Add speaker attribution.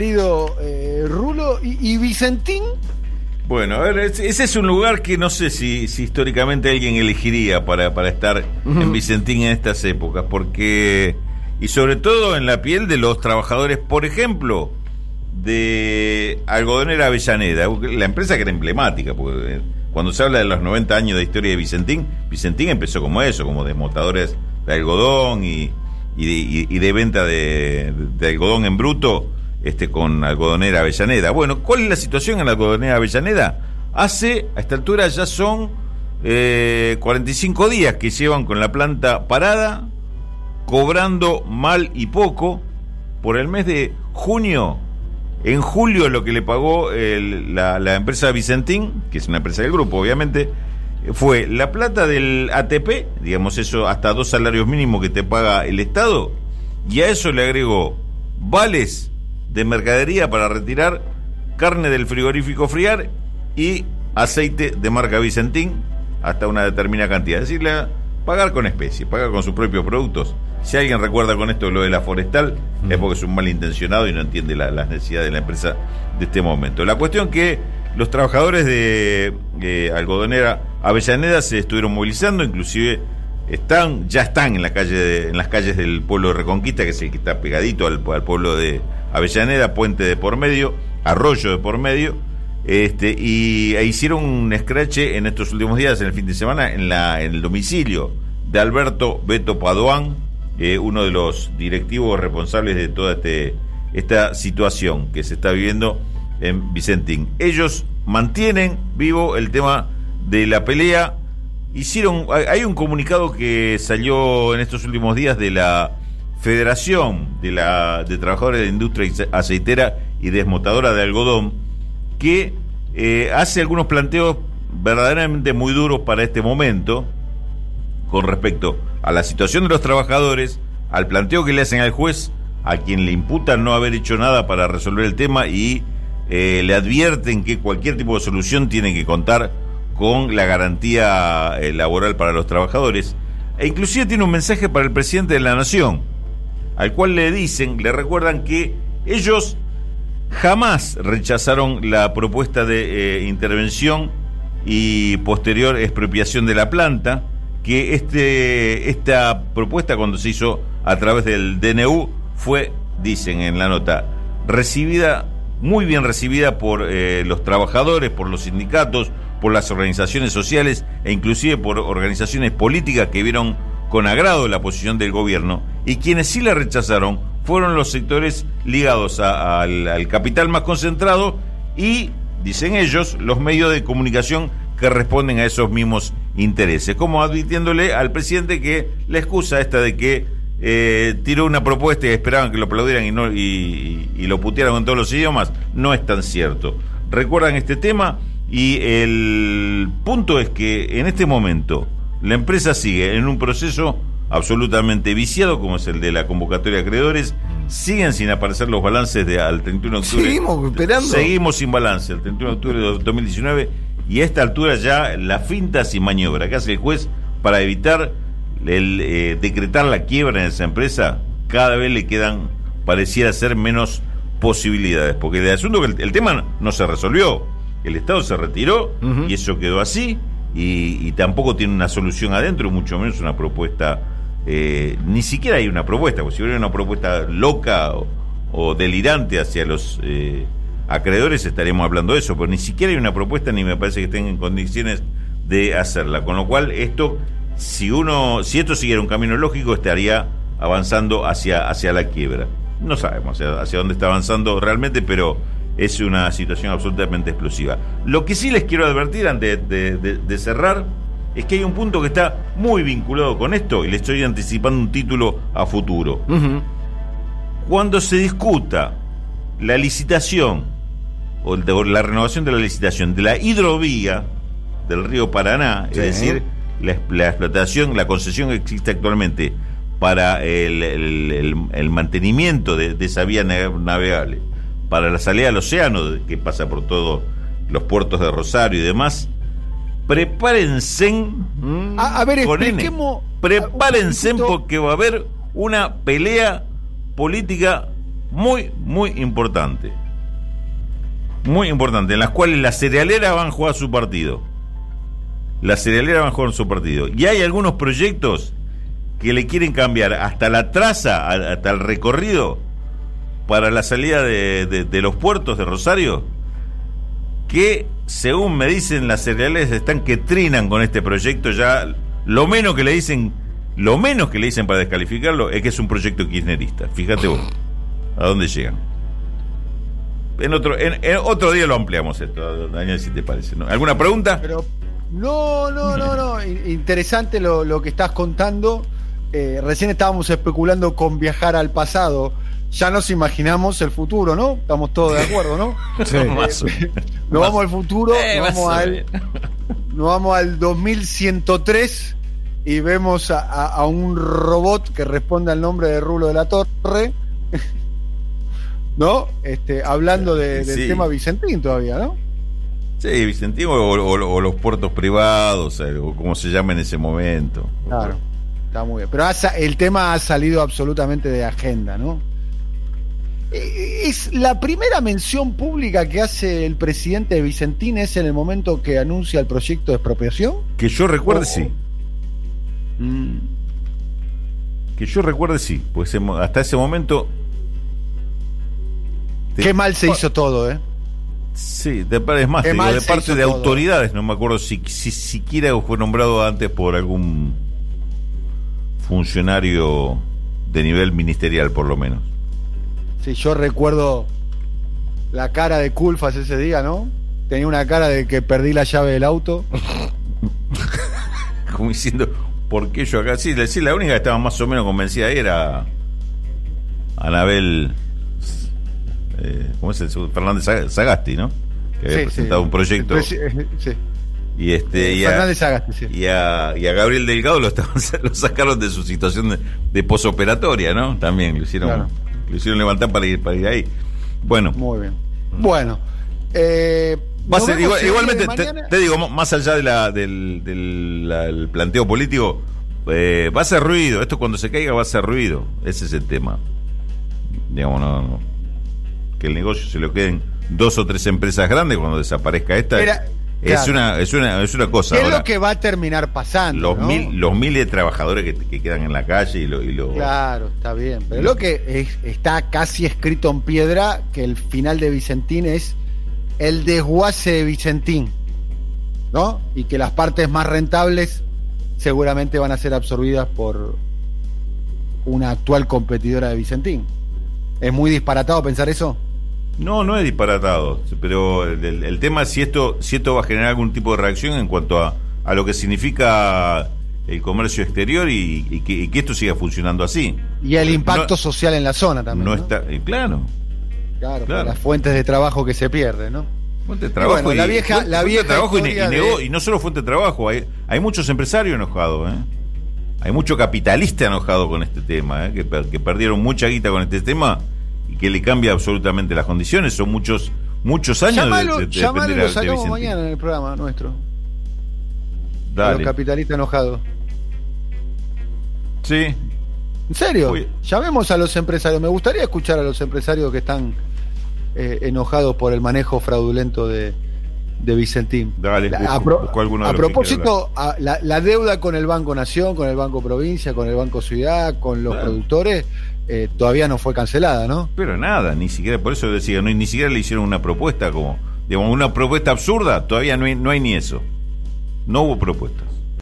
Speaker 1: querido eh, Rulo. ¿Y, y Vicentín?
Speaker 2: Bueno, a ver, ese es un lugar que no sé si, si históricamente alguien elegiría para, para estar en Vicentín en estas épocas, porque, y sobre todo en la piel de los trabajadores, por ejemplo, de Algodonera Avellaneda, la empresa que era emblemática, porque eh, cuando se habla de los 90 años de historia de Vicentín, Vicentín empezó como eso, como desmotadores de algodón y, y de, y- y de venta de, de algodón en bruto este, con Algodonera Avellaneda. Bueno, ¿cuál es la situación en Algodonera Avellaneda? Hace, a esta altura ya son eh, 45 días que llevan con la planta parada, cobrando mal y poco. Por el mes de junio, en julio lo que le pagó la, la empresa Vicentín, que es una empresa del grupo, obviamente, fue la plata del ATP, digamos eso, hasta dos salarios mínimos que te paga el Estado, y a eso le agregó vales de mercadería para retirar carne del frigorífico friar y aceite de marca Vicentín hasta una determinada cantidad. Es decir, pagar con especie, pagar con sus propios productos. Si alguien recuerda con esto lo de la forestal, es porque es un malintencionado y no entiende la- las necesidades de la empresa de este momento. La cuestión que los trabajadores de eh, Algodonera Avellaneda se estuvieron movilizando, inclusive están, ya están en la calle de- en las calles del pueblo de Reconquista, que es el que está pegadito al, pueblo de Avellaneda, puente de por medio, arroyo de por medio, este, y e hicieron un escrache en estos últimos días, en el fin de semana, en la, en el domicilio de Alberto Beto Padoán, eh, uno de los directivos responsables de toda este, esta situación que se está viviendo en Vicentín. Ellos mantienen vivo el tema de la pelea hicieron hay- un comunicado que salió en estos últimos días de la Federación de la de Trabajadores de Industria Aceitera y Desmotadora de Algodón que eh, hace algunos planteos verdaderamente muy duros para este momento con respecto a la situación de los trabajadores, al planteo que le hacen al juez, a quien le imputan no haber hecho nada para resolver el tema y eh, le advierten que cualquier tipo de solución tiene que contar con la garantía eh, laboral para los trabajadores. E inclusive tiene un mensaje para el presidente de la Nación, al cual le dicen, le recuerdan que ellos jamás rechazaron la propuesta de eh, intervención y posterior expropiación de la planta, que este, esta propuesta cuando se hizo a través del DNU fue, dicen en la nota, recibida, muy bien recibida por eh, los trabajadores, por los sindicatos, por las organizaciones sociales e inclusive por organizaciones políticas que vieron con agrado la posición del gobierno y quienes sí la rechazaron fueron los sectores ligados al capital más concentrado y, dicen ellos, los medios de comunicación que responden a esos mismos intereses, como advirtiéndole al presidente que la excusa esta de que eh, tiró una propuesta y esperaban que lo aplaudieran y, no, y, y lo putearan en todos los idiomas, no es tan cierto. Recuerdan este tema y el punto es que en este momento la empresa sigue en un proceso absolutamente viciado, como es el de la convocatoria de acreedores. Siguen sin aparecer los balances de al 31 de octubre.
Speaker 1: Seguimos esperando.
Speaker 2: Seguimos sin balance, el 31 de octubre de 2019. Y a esta altura ya la finta sin maniobra que hace el juez para evitar el, eh, decretar la quiebra en esa empresa, cada vez le quedan, pareciera ser, menos posibilidades. Porque el asunto el, el tema no se resolvió. El Estado se retiró y eso quedó así. Y, y tampoco tiene una solución adentro, mucho menos una propuesta. eh, ni siquiera hay una propuesta, porque si hubiera una propuesta loca o, o delirante hacia los eh, acreedores, estaríamos hablando de eso, pero ni siquiera hay una propuesta ni me parece que estén en condiciones de hacerla. Con lo cual, esto, si uno, si esto siguiera un camino lógico, estaría avanzando hacia, hacia la quiebra. No sabemos hacia, hacia dónde está avanzando realmente, pero es una situación absolutamente explosiva. Lo que sí les quiero advertir antes de, de- de cerrar es que hay un punto que está muy vinculado con esto y le estoy anticipando un título a futuro. Cuando se discuta la licitación o el de- o la renovación de la licitación de la hidrovía del río Paraná,
Speaker 1: Sí.
Speaker 2: es decir, la, explotación, la concesión que existe actualmente para el, el- el- el mantenimiento de, de esa vía nave- navegable, para la salida al océano que pasa por todos los puertos de Rosario y demás, prepárense.
Speaker 1: A, a ver,
Speaker 2: con N. Prepárense porque va a haber una pelea política muy, muy importante. Muy importante, en las cuales las cerealeras van a jugar su partido. Las cerealeras van a jugar su partido. Y hay algunos proyectos que le quieren cambiar hasta la traza, hasta el recorrido para la salida de, los puertos de Rosario, que según me dicen las cereales están que trinan con este proyecto ya. Lo menos que le dicen lo menos que le dicen para descalificarlo es que es un proyecto kirchnerista. Fíjate vos a dónde llegan en otro en, otro día lo ampliamos esto Daniel si te parece alguna pregunta
Speaker 1: Pero, no no no no. Interesante lo, lo que estás contando. Eh, recién estábamos especulando con viajar al pasado. Ya nos imaginamos el futuro, ¿no? Estamos todos de acuerdo, ¿no? Sí. Eh, nos vamos al futuro, eh, nos, vamos al, nos vamos al 2103 y vemos a, un robot que responde al nombre de Rulo de la Torre, ¿no? Este, hablando del tema Vicentín todavía, ¿no?
Speaker 2: Sí, Vicentín o, los puertos privados, o como se llama en ese momento.
Speaker 1: Claro. Está muy bien. Pero el tema ha salido absolutamente de agenda, ¿no? Eh, es la primera mención pública que hace el presidente de Vicentín es en el momento que anuncia el proyecto de expropiación.
Speaker 2: Que yo recuerde, sí. Mm. Que yo recuerde, sí. Pues hasta ese momento.
Speaker 1: Qué mal se hizo todo, ¿eh?
Speaker 2: Sí, de, es más, de parte de autoridades, no me acuerdo si, si siquiera fue nombrado antes por algún funcionario de nivel ministerial, por lo menos.
Speaker 1: Sí, yo recuerdo la cara de Culfas ese día, ¿no? Tenía una cara de que perdí la llave del auto.
Speaker 2: Como diciendo, ¿por qué yo acá? Sí, la única que estaba más o menos convencida era Anabel. Eh, ¿Cómo es el Fernández Sagasti, ¿no? Que había presentado un proyecto. Sí. Y este y a, y, a, Gabriel Delgado lo, lo sacaron de su situación de, posoperatoria, ¿no? También lo hicieron, lo hicieron levantar para ir, para ir ahí. Bueno.
Speaker 1: Muy bien. Bueno. Eh,
Speaker 2: Va a ser igualmente, te, digo, más allá de la, del, del planteo político, eh, va a ser ruido. Esto cuando se caiga va a ser ruido. Ese es el tema. Digamos, no, que el negocio se lo queden dos o tres empresas grandes cuando desaparezca esta. Es, una, es, una, es una cosa.
Speaker 1: es lo que va a terminar pasando?
Speaker 2: Los, mil, los miles de trabajadores que, quedan en la calle y lo, y lo...
Speaker 1: Claro, está bien. Pero lo que está casi escrito en piedra que el final de Vicentín es el desguace de Vicentín. ¿No? Y que las partes más rentables seguramente van a ser absorbidas por una actual competidora de Vicentín. ¿Es muy disparatado pensar eso?
Speaker 2: No, no es disparatado, pero el, tema es si esto, si esto va a generar algún tipo de reacción en cuanto a, a lo que significa el comercio exterior y, que, esto siga funcionando así.
Speaker 1: Y el impacto social en la zona también.
Speaker 2: No, está, eh, claro.
Speaker 1: Claro, las fuentes de trabajo que se pierden, ¿no?
Speaker 2: Fuente de trabajo y, la vieja, la vieja trabajo y, no solo fuente de trabajo, hay, hay muchos empresarios enojados, ¿eh? Hay mucho capitalista enojado con este tema, ¿eh? que, que perdieron mucha guita con este tema que le cambia absolutamente las condiciones. Son muchos muchos años
Speaker 1: de, de, lo sacamos mañana en el programa nuestro. Dale. los capitalistas enojados.
Speaker 2: Sí.
Speaker 1: ¿En serio? Llamemos a los empresarios. Me gustaría escuchar a los empresarios que están eh, enojados por el manejo fraudulento de, de Vicentín.
Speaker 2: Dale,
Speaker 1: a, a propósito, la, deuda con el Banco Nación, con el Banco Provincia, con el Banco Ciudad, con los productores, eh, todavía no fue cancelada, ¿no?
Speaker 2: Pero nada, ni siquiera, por eso decía, no, ni siquiera le hicieron una propuesta como, digamos, una propuesta absurda, todavía no hay, no hay ni eso. No hubo propuestas.